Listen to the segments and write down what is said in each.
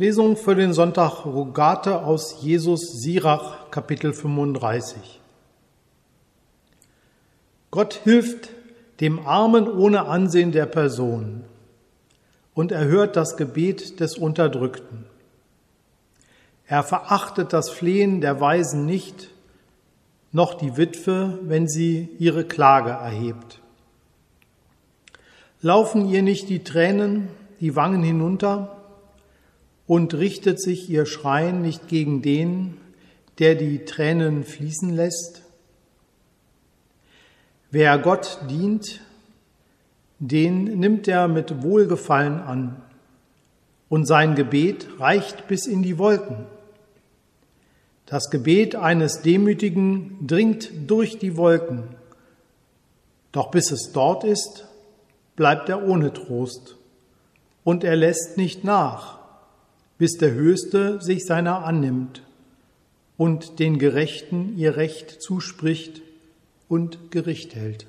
Lesung für den Sonntag Rogate aus Jesus Sirach, Kapitel 35. Gott hilft dem Armen ohne Ansehen der Person und erhört das Gebet des Unterdrückten. Er verachtet das Flehen der Weisen nicht, noch die Witwe, wenn sie ihre Klage erhebt. Laufen ihr nicht die Tränen die Wangen hinunter, und richtet sich ihr Schreien nicht gegen den, der die Tränen fließen lässt? Wer Gott dient, den nimmt er mit Wohlgefallen an, und sein Gebet reicht bis in die Wolken. Das Gebet eines Demütigen dringt durch die Wolken, doch bis es dort ist, bleibt er ohne Trost, und er lässt nicht nach bis der Höchste sich seiner annimmt und den Gerechten ihr Recht zuspricht und Gericht hält.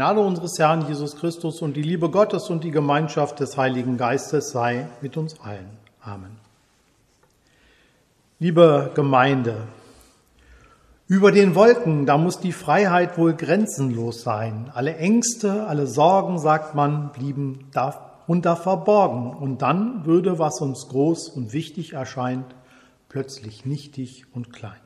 Gnade unseres Herrn Jesus Christus und die Liebe Gottes und die Gemeinschaft des Heiligen Geistes sei mit uns allen. Amen. Liebe Gemeinde, über den Wolken, da muss die Freiheit wohl grenzenlos sein. Alle Ängste, alle Sorgen, sagt man, blieben darunter verborgen. Und dann würde, was uns groß und wichtig erscheint, plötzlich nichtig und klein.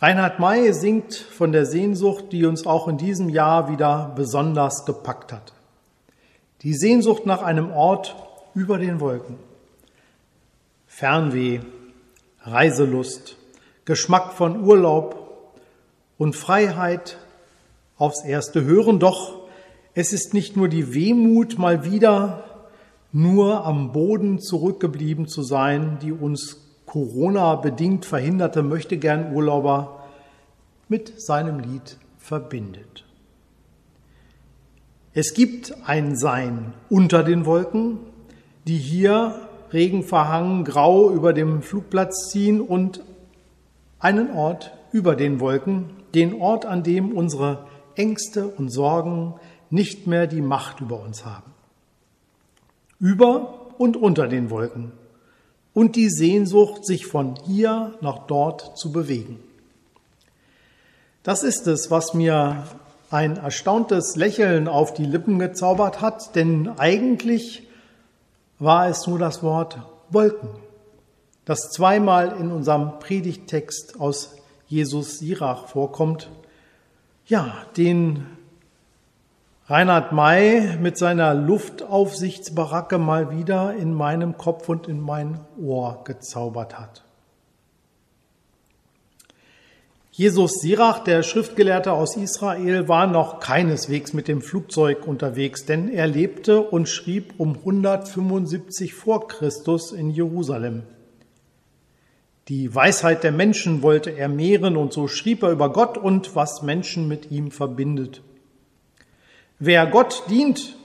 Reinhard May singt von der Sehnsucht, die uns auch in diesem Jahr wieder besonders gepackt hat. Die Sehnsucht nach einem Ort über den Wolken. Fernweh, Reiselust, Geschmack von Urlaub und Freiheit aufs erste Hören. Doch es ist nicht nur die Wehmut, mal wieder nur am Boden zurückgeblieben zu sein, die uns Corona-bedingt verhinderte möchtegern Urlauber mit seinem Lied verbindet. Es gibt ein Sein unter den Wolken, die hier regenverhangen grau über dem Flugplatz ziehen und einen Ort über den Wolken, den Ort, an dem unsere Ängste und Sorgen nicht mehr die Macht über uns haben. Über und unter den Wolken und die Sehnsucht, sich von hier nach dort zu bewegen. Das ist es, was mir ein erstauntes Lächeln auf die Lippen gezaubert hat, denn eigentlich war es nur das Wort Wolken, das zweimal in unserem Predigttext aus Jesus Sirach vorkommt, ja, den Reinhard May mit seiner Luftaufsichtsbaracke mal wieder in meinem Kopf und in mein Ohr gezaubert hat. Jesus Sirach, der Schriftgelehrte aus Israel, war noch keineswegs mit dem Flugzeug unterwegs, denn er lebte und schrieb um 175 vor Christus in Jerusalem. Die Weisheit der Menschen wollte er mehren und so schrieb er über Gott und was Menschen mit ihm verbindet. Wer Gott dient,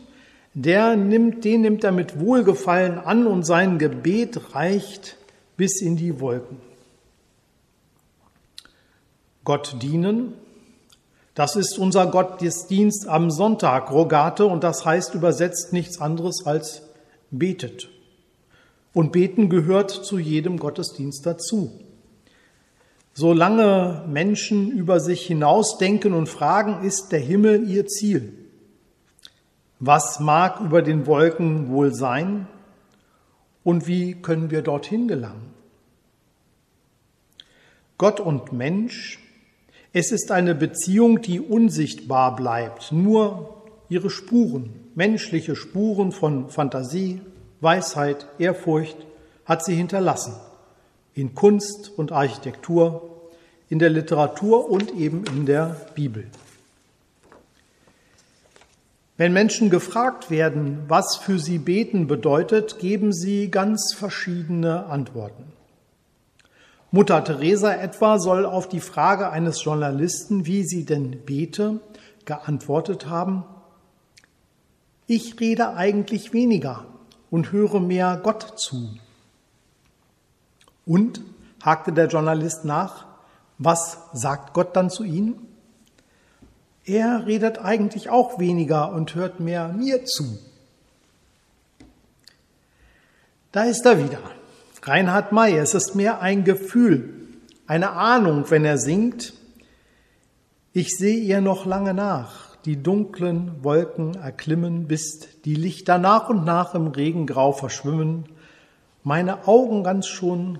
der nimmt, den nimmt er mit Wohlgefallen an und sein Gebet reicht bis in die Wolken. Gott dienen, das ist unser Gottesdienst am Sonntag, Rogate, und das heißt übersetzt nichts anderes als betet. Und beten gehört zu jedem Gottesdienst dazu. Solange Menschen über sich hinausdenken und fragen, ist der Himmel ihr Ziel. Was mag über den Wolken wohl sein? Und wie können wir dorthin gelangen? Gott und Mensch, es ist eine Beziehung, die unsichtbar bleibt. Nur ihre Spuren, menschliche Spuren von Fantasie, Weisheit, Ehrfurcht hat sie hinterlassen in Kunst und Architektur, in der Literatur und eben in der Bibel. Wenn Menschen gefragt werden, was für sie beten bedeutet, geben sie ganz verschiedene Antworten. Mutter Teresa etwa soll auf die Frage eines Journalisten, wie sie denn bete, geantwortet haben, ich rede eigentlich weniger und höre mehr Gott zu. Und, hakte der Journalist nach, was sagt Gott dann zu Ihnen? Er redet eigentlich auch weniger und hört mehr mir zu. Da ist er wieder. Reinhard May, es ist mehr ein Gefühl, eine Ahnung, wenn er singt. Ich sehe ihr noch lange nach, die dunklen Wolken erklimmen, bis die Lichter nach und nach im Regengrau verschwimmen, meine Augen ganz schon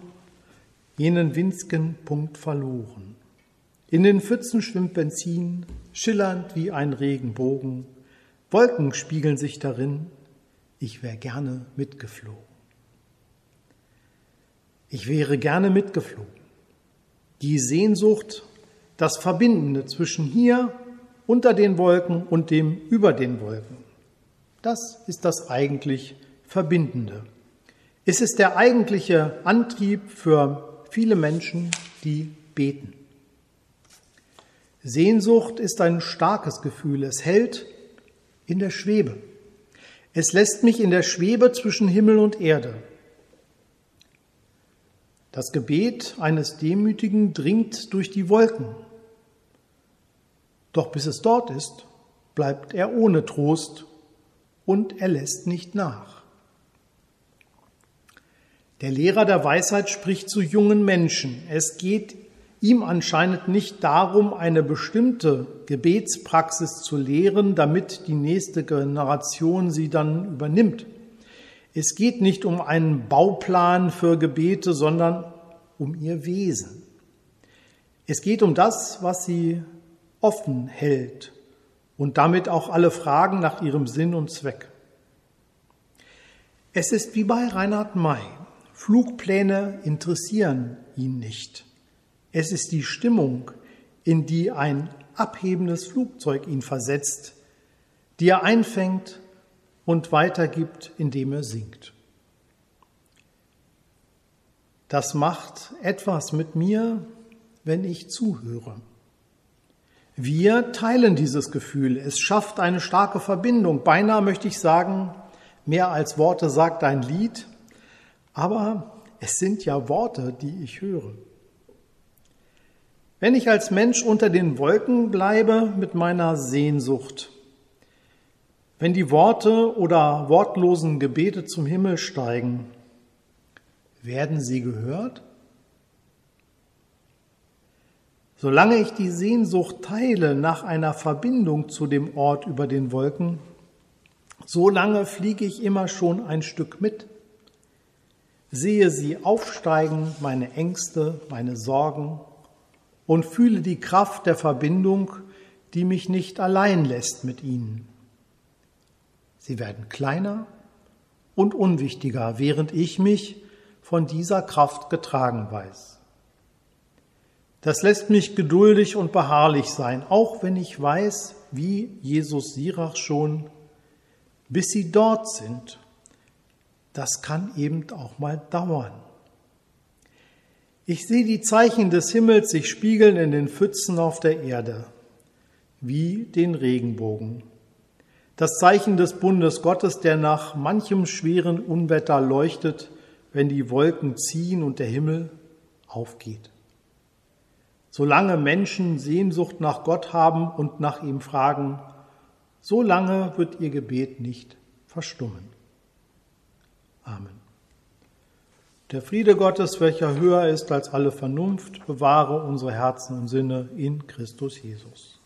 jenen winzigen Punkt verloren. In den Pfützen schwimmt Benzin, schillernd wie ein Regenbogen. Wolken spiegeln sich darin. Ich wäre gerne mitgeflogen. Ich wäre gerne mitgeflogen. Die Sehnsucht, das Verbindende zwischen hier unter den Wolken und dem über den Wolken. Das ist das eigentlich Verbindende. Es ist der eigentliche Antrieb für viele Menschen, die beten. Sehnsucht ist ein starkes Gefühl. Es hält in der Schwebe. Es lässt mich in der Schwebe zwischen Himmel und Erde. Das Gebet eines Demütigen dringt durch die Wolken. Doch bis es dort ist, bleibt er ohne Trost und er lässt nicht nach. Der Lehrer der Weisheit spricht zu jungen Menschen. Es geht ihm anscheinend nicht darum, eine bestimmte Gebetspraxis zu lehren, damit die nächste Generation sie dann übernimmt. Es geht nicht um einen Bauplan für Gebete, sondern um ihr Wesen. Es geht um das, was sie offen hält und damit auch alle Fragen nach ihrem Sinn und Zweck. Es ist wie bei Reinhard May. Flugpläne interessieren ihn nicht. Es ist die Stimmung, in die ein abhebendes Flugzeug ihn versetzt, die er einfängt und weitergibt, indem er singt. Das macht etwas mit mir, wenn ich zuhöre. Wir teilen dieses Gefühl. Es schafft eine starke Verbindung. Beinahe möchte ich sagen, mehr als Worte sagt ein Lied, aber es sind ja Worte, die ich höre. Wenn ich als Mensch unter den Wolken bleibe mit meiner Sehnsucht, wenn die Worte oder wortlosen Gebete zum Himmel steigen, werden sie gehört? Solange ich die Sehnsucht teile nach einer Verbindung zu dem Ort über den Wolken, solange fliege ich immer schon ein Stück mit, sehe sie aufsteigen, meine Ängste, meine Sorgen, und fühle die Kraft der Verbindung, die mich nicht allein lässt mit ihnen. Sie werden kleiner und unwichtiger, während ich mich von dieser Kraft getragen weiß. Das lässt mich geduldig und beharrlich sein, auch wenn ich weiß, wie Jesus Sirach schon, bis sie dort sind. Das kann eben auch mal dauern. Ich sehe die Zeichen des Himmels sich spiegeln in den Pfützen auf der Erde, wie den Regenbogen. Das Zeichen des Bundes Gottes, der nach manchem schweren Unwetter leuchtet, wenn die Wolken ziehen und der Himmel aufgeht. Solange Menschen Sehnsucht nach Gott haben und nach ihm fragen, solange wird ihr Gebet nicht verstummen. Amen. Der Friede Gottes, welcher höher ist als alle Vernunft, bewahre unsere Herzen und Sinne in Christus Jesus.